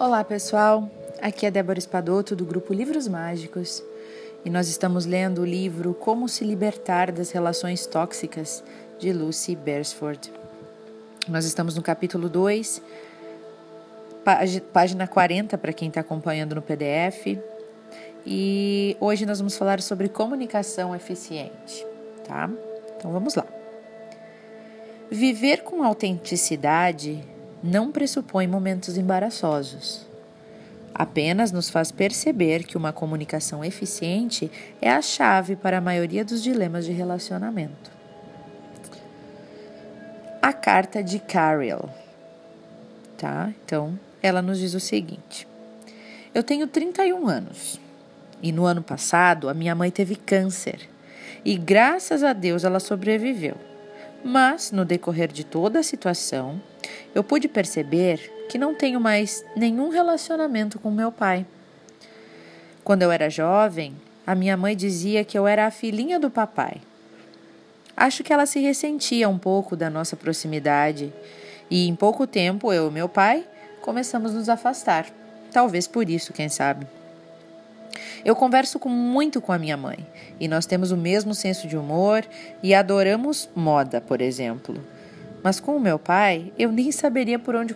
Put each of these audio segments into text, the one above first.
Olá pessoal, aqui é Débora Espadoto do grupo Livros Mágicos e nós estamos lendo o livro Como se Libertar das Relações Tóxicas de Lucy Beresford. Nós estamos no capítulo 2, página 40 para quem está acompanhando no PDF e hoje nós vamos falar sobre comunicação eficiente, tá? Então vamos lá. Viver com autenticidade não pressupõe momentos embaraçosos. Apenas nos faz perceber que uma comunicação eficiente é a chave para a maioria dos dilemas de relacionamento. A carta de Carol. Tá? Então, ela nos diz o seguinte: Eu tenho 31 anos e no ano passado a minha mãe teve câncer e graças a Deus ela sobreviveu. Mas, no decorrer de toda a situação, eu pude perceber que não tenho mais nenhum relacionamento com meu pai. Quando eu era jovem, a minha mãe dizia que eu era a filhinha do papai. Acho que ela se ressentia um pouco da nossa proximidade e em pouco tempo eu e meu pai começamos a nos afastar. Talvez por isso, quem sabe. Eu converso com, muito com a minha mãe e nós temos o mesmo senso de humor e adoramos moda, por exemplo. Mas com o meu pai, eu nem saberia por onde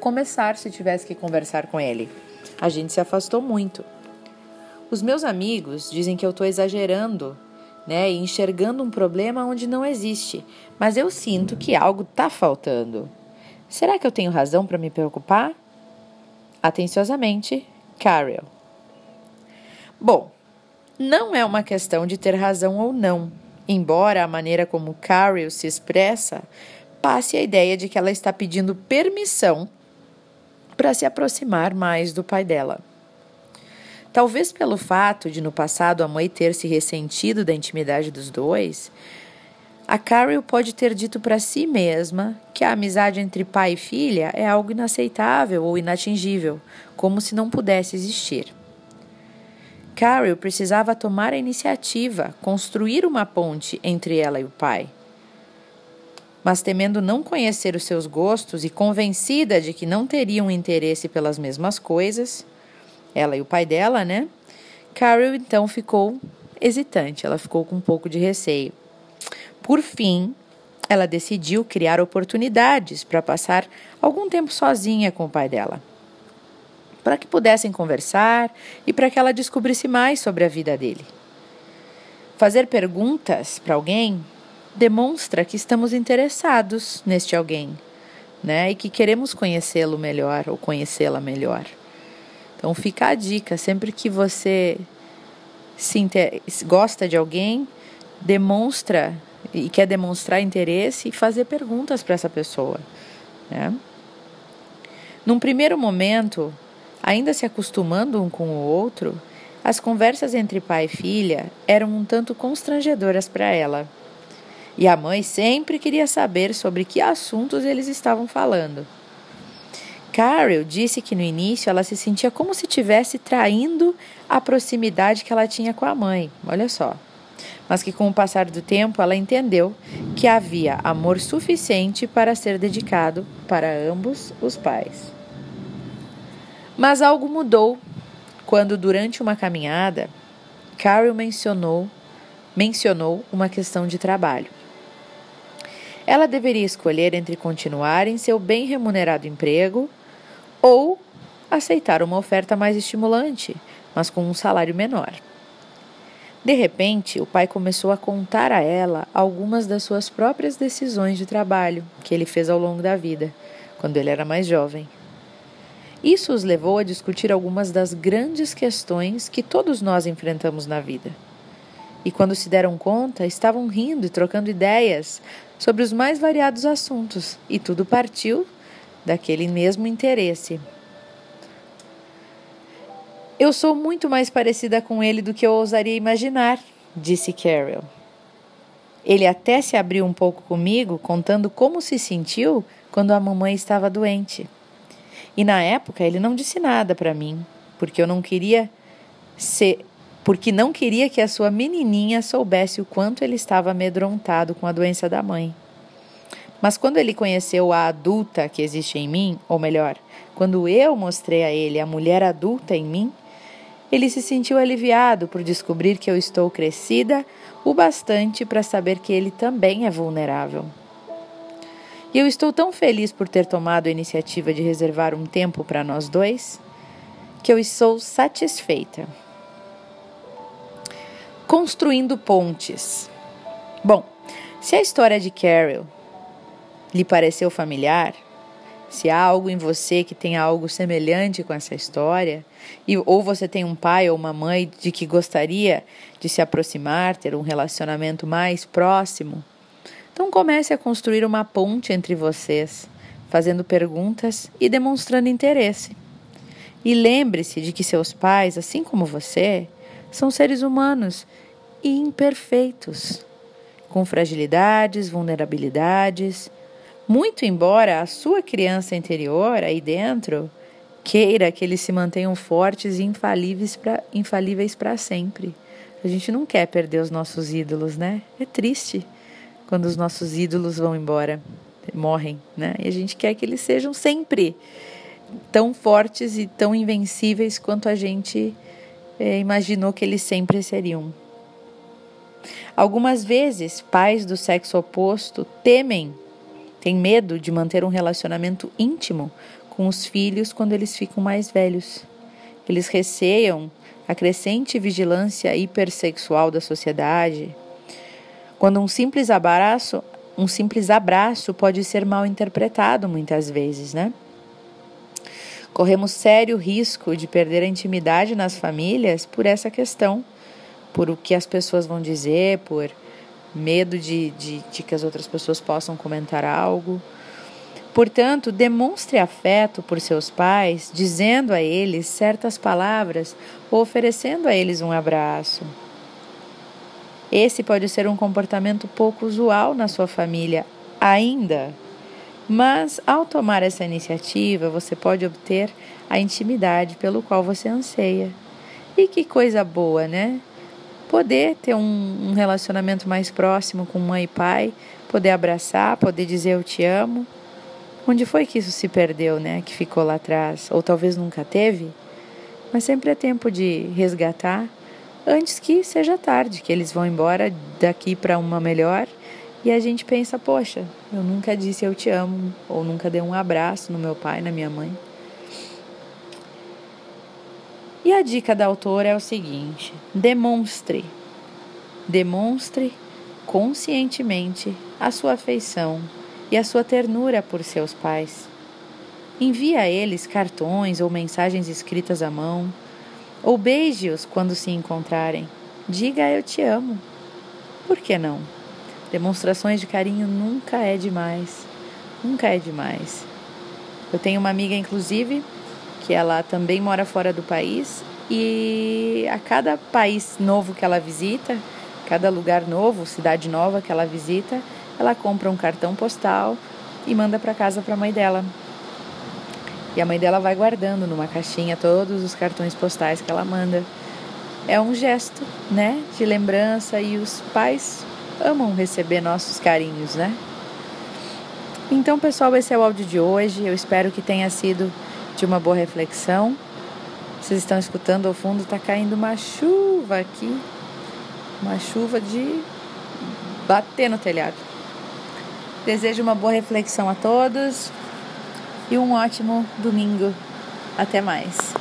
começar se tivesse que conversar com ele. A gente se afastou muito. Os meus amigos dizem que eu estou exagerando, né, e enxergando um problema onde não existe, mas eu sinto que algo está faltando. Será que eu tenho razão para me preocupar? Atenciosamente, Carol. Bom, não é uma questão de ter razão ou não, embora a maneira como Carol se expressa passe a ideia de que ela está pedindo permissão para se aproximar mais do pai dela. Talvez pelo fato de no passado a mãe ter se ressentido da intimidade dos dois, a Carol pode ter dito para si mesma que a amizade entre pai e filha é algo inaceitável ou inatingível, como se não pudesse existir. Carol precisava tomar a iniciativa, construir uma ponte entre ela e o pai. Mas temendo não conhecer os seus gostos e convencida de que não teriam interesse pelas mesmas coisas, ela e o pai dela, né? Carol então ficou hesitante, ela ficou com um pouco de receio. Por fim, ela decidiu criar oportunidades para passar algum tempo sozinha com o pai dela para que pudessem conversar e para que ela descobrisse mais sobre a vida dele. Fazer perguntas para alguém demonstra que estamos interessados neste alguém, né? E que queremos conhecê-lo melhor ou conhecê-la melhor. Então fica a dica, sempre que você se inter... gosta de alguém, demonstra e quer demonstrar interesse e fazer perguntas para essa pessoa, né? Num primeiro momento, Ainda se acostumando um com o outro, as conversas entre pai e filha eram um tanto constrangedoras para ela. E a mãe sempre queria saber sobre que assuntos eles estavam falando. Carol disse que no início ela se sentia como se estivesse traindo a proximidade que ela tinha com a mãe. Olha só. Mas que com o passar do tempo ela entendeu que havia amor suficiente para ser dedicado para ambos os pais. Mas algo mudou quando, durante uma caminhada, Carol mencionou, mencionou uma questão de trabalho. Ela deveria escolher entre continuar em seu bem remunerado emprego ou aceitar uma oferta mais estimulante, mas com um salário menor. De repente, o pai começou a contar a ela algumas das suas próprias decisões de trabalho que ele fez ao longo da vida, quando ele era mais jovem. Isso os levou a discutir algumas das grandes questões que todos nós enfrentamos na vida. E quando se deram conta, estavam rindo e trocando ideias sobre os mais variados assuntos, e tudo partiu daquele mesmo interesse. Eu sou muito mais parecida com ele do que eu ousaria imaginar, disse Carol. Ele até se abriu um pouco comigo, contando como se sentiu quando a mamãe estava doente. E na época ele não disse nada para mim, porque eu não queria ser, porque não queria que a sua menininha soubesse o quanto ele estava amedrontado com a doença da mãe. Mas quando ele conheceu a adulta que existe em mim, ou melhor, quando eu mostrei a ele a mulher adulta em mim, ele se sentiu aliviado por descobrir que eu estou crescida o bastante para saber que ele também é vulnerável. E eu estou tão feliz por ter tomado a iniciativa de reservar um tempo para nós dois, que eu estou satisfeita. Construindo pontes. Bom, se a história de Carol lhe pareceu familiar, se há algo em você que tem algo semelhante com essa história, e, ou você tem um pai ou uma mãe de que gostaria de se aproximar, ter um relacionamento mais próximo, então comece a construir uma ponte entre vocês, fazendo perguntas e demonstrando interesse. E lembre-se de que seus pais, assim como você, são seres humanos e imperfeitos, com fragilidades, vulnerabilidades muito embora a sua criança interior, aí dentro, queira que eles se mantenham fortes e infalíveis para sempre. A gente não quer perder os nossos ídolos, né? É triste quando os nossos ídolos vão embora, morrem, né? E a gente quer que eles sejam sempre tão fortes e tão invencíveis quanto a gente é, imaginou que eles sempre seriam. Algumas vezes, pais do sexo oposto temem tem medo de manter um relacionamento íntimo com os filhos quando eles ficam mais velhos. Eles receiam a crescente vigilância hipersexual da sociedade. Quando um simples abraço, um simples abraço pode ser mal interpretado muitas vezes, né? Corremos sério risco de perder a intimidade nas famílias por essa questão, por o que as pessoas vão dizer, por medo de, de, de que as outras pessoas possam comentar algo. Portanto, demonstre afeto por seus pais, dizendo a eles certas palavras ou oferecendo a eles um abraço. Esse pode ser um comportamento pouco usual na sua família ainda, mas ao tomar essa iniciativa, você pode obter a intimidade pelo qual você anseia. E que coisa boa, né? poder ter um, um relacionamento mais próximo com mãe e pai, poder abraçar, poder dizer eu te amo. Onde foi que isso se perdeu, né? Que ficou lá atrás? Ou talvez nunca teve? Mas sempre é tempo de resgatar antes que seja tarde, que eles vão embora daqui para uma melhor e a gente pensa, poxa, eu nunca disse eu te amo, ou nunca dei um abraço no meu pai, na minha mãe. E a dica da autora é o seguinte: demonstre, demonstre conscientemente a sua afeição e a sua ternura por seus pais. Envie a eles cartões ou mensagens escritas à mão, ou beije-os quando se encontrarem. Diga eu te amo. Por que não? Demonstrações de carinho nunca é demais. Nunca é demais. Eu tenho uma amiga, inclusive, que ela também mora fora do país e a cada país novo que ela visita, cada lugar novo, cidade nova que ela visita, ela compra um cartão postal e manda para casa para a mãe dela. E a mãe dela vai guardando numa caixinha todos os cartões postais que ela manda. É um gesto, né, de lembrança e os pais amam receber nossos carinhos, né? Então, pessoal, esse é o áudio de hoje. Eu espero que tenha sido de uma boa reflexão. Vocês estão escutando ao fundo, está caindo uma chuva aqui, uma chuva de bater no telhado. Desejo uma boa reflexão a todos e um ótimo domingo. Até mais.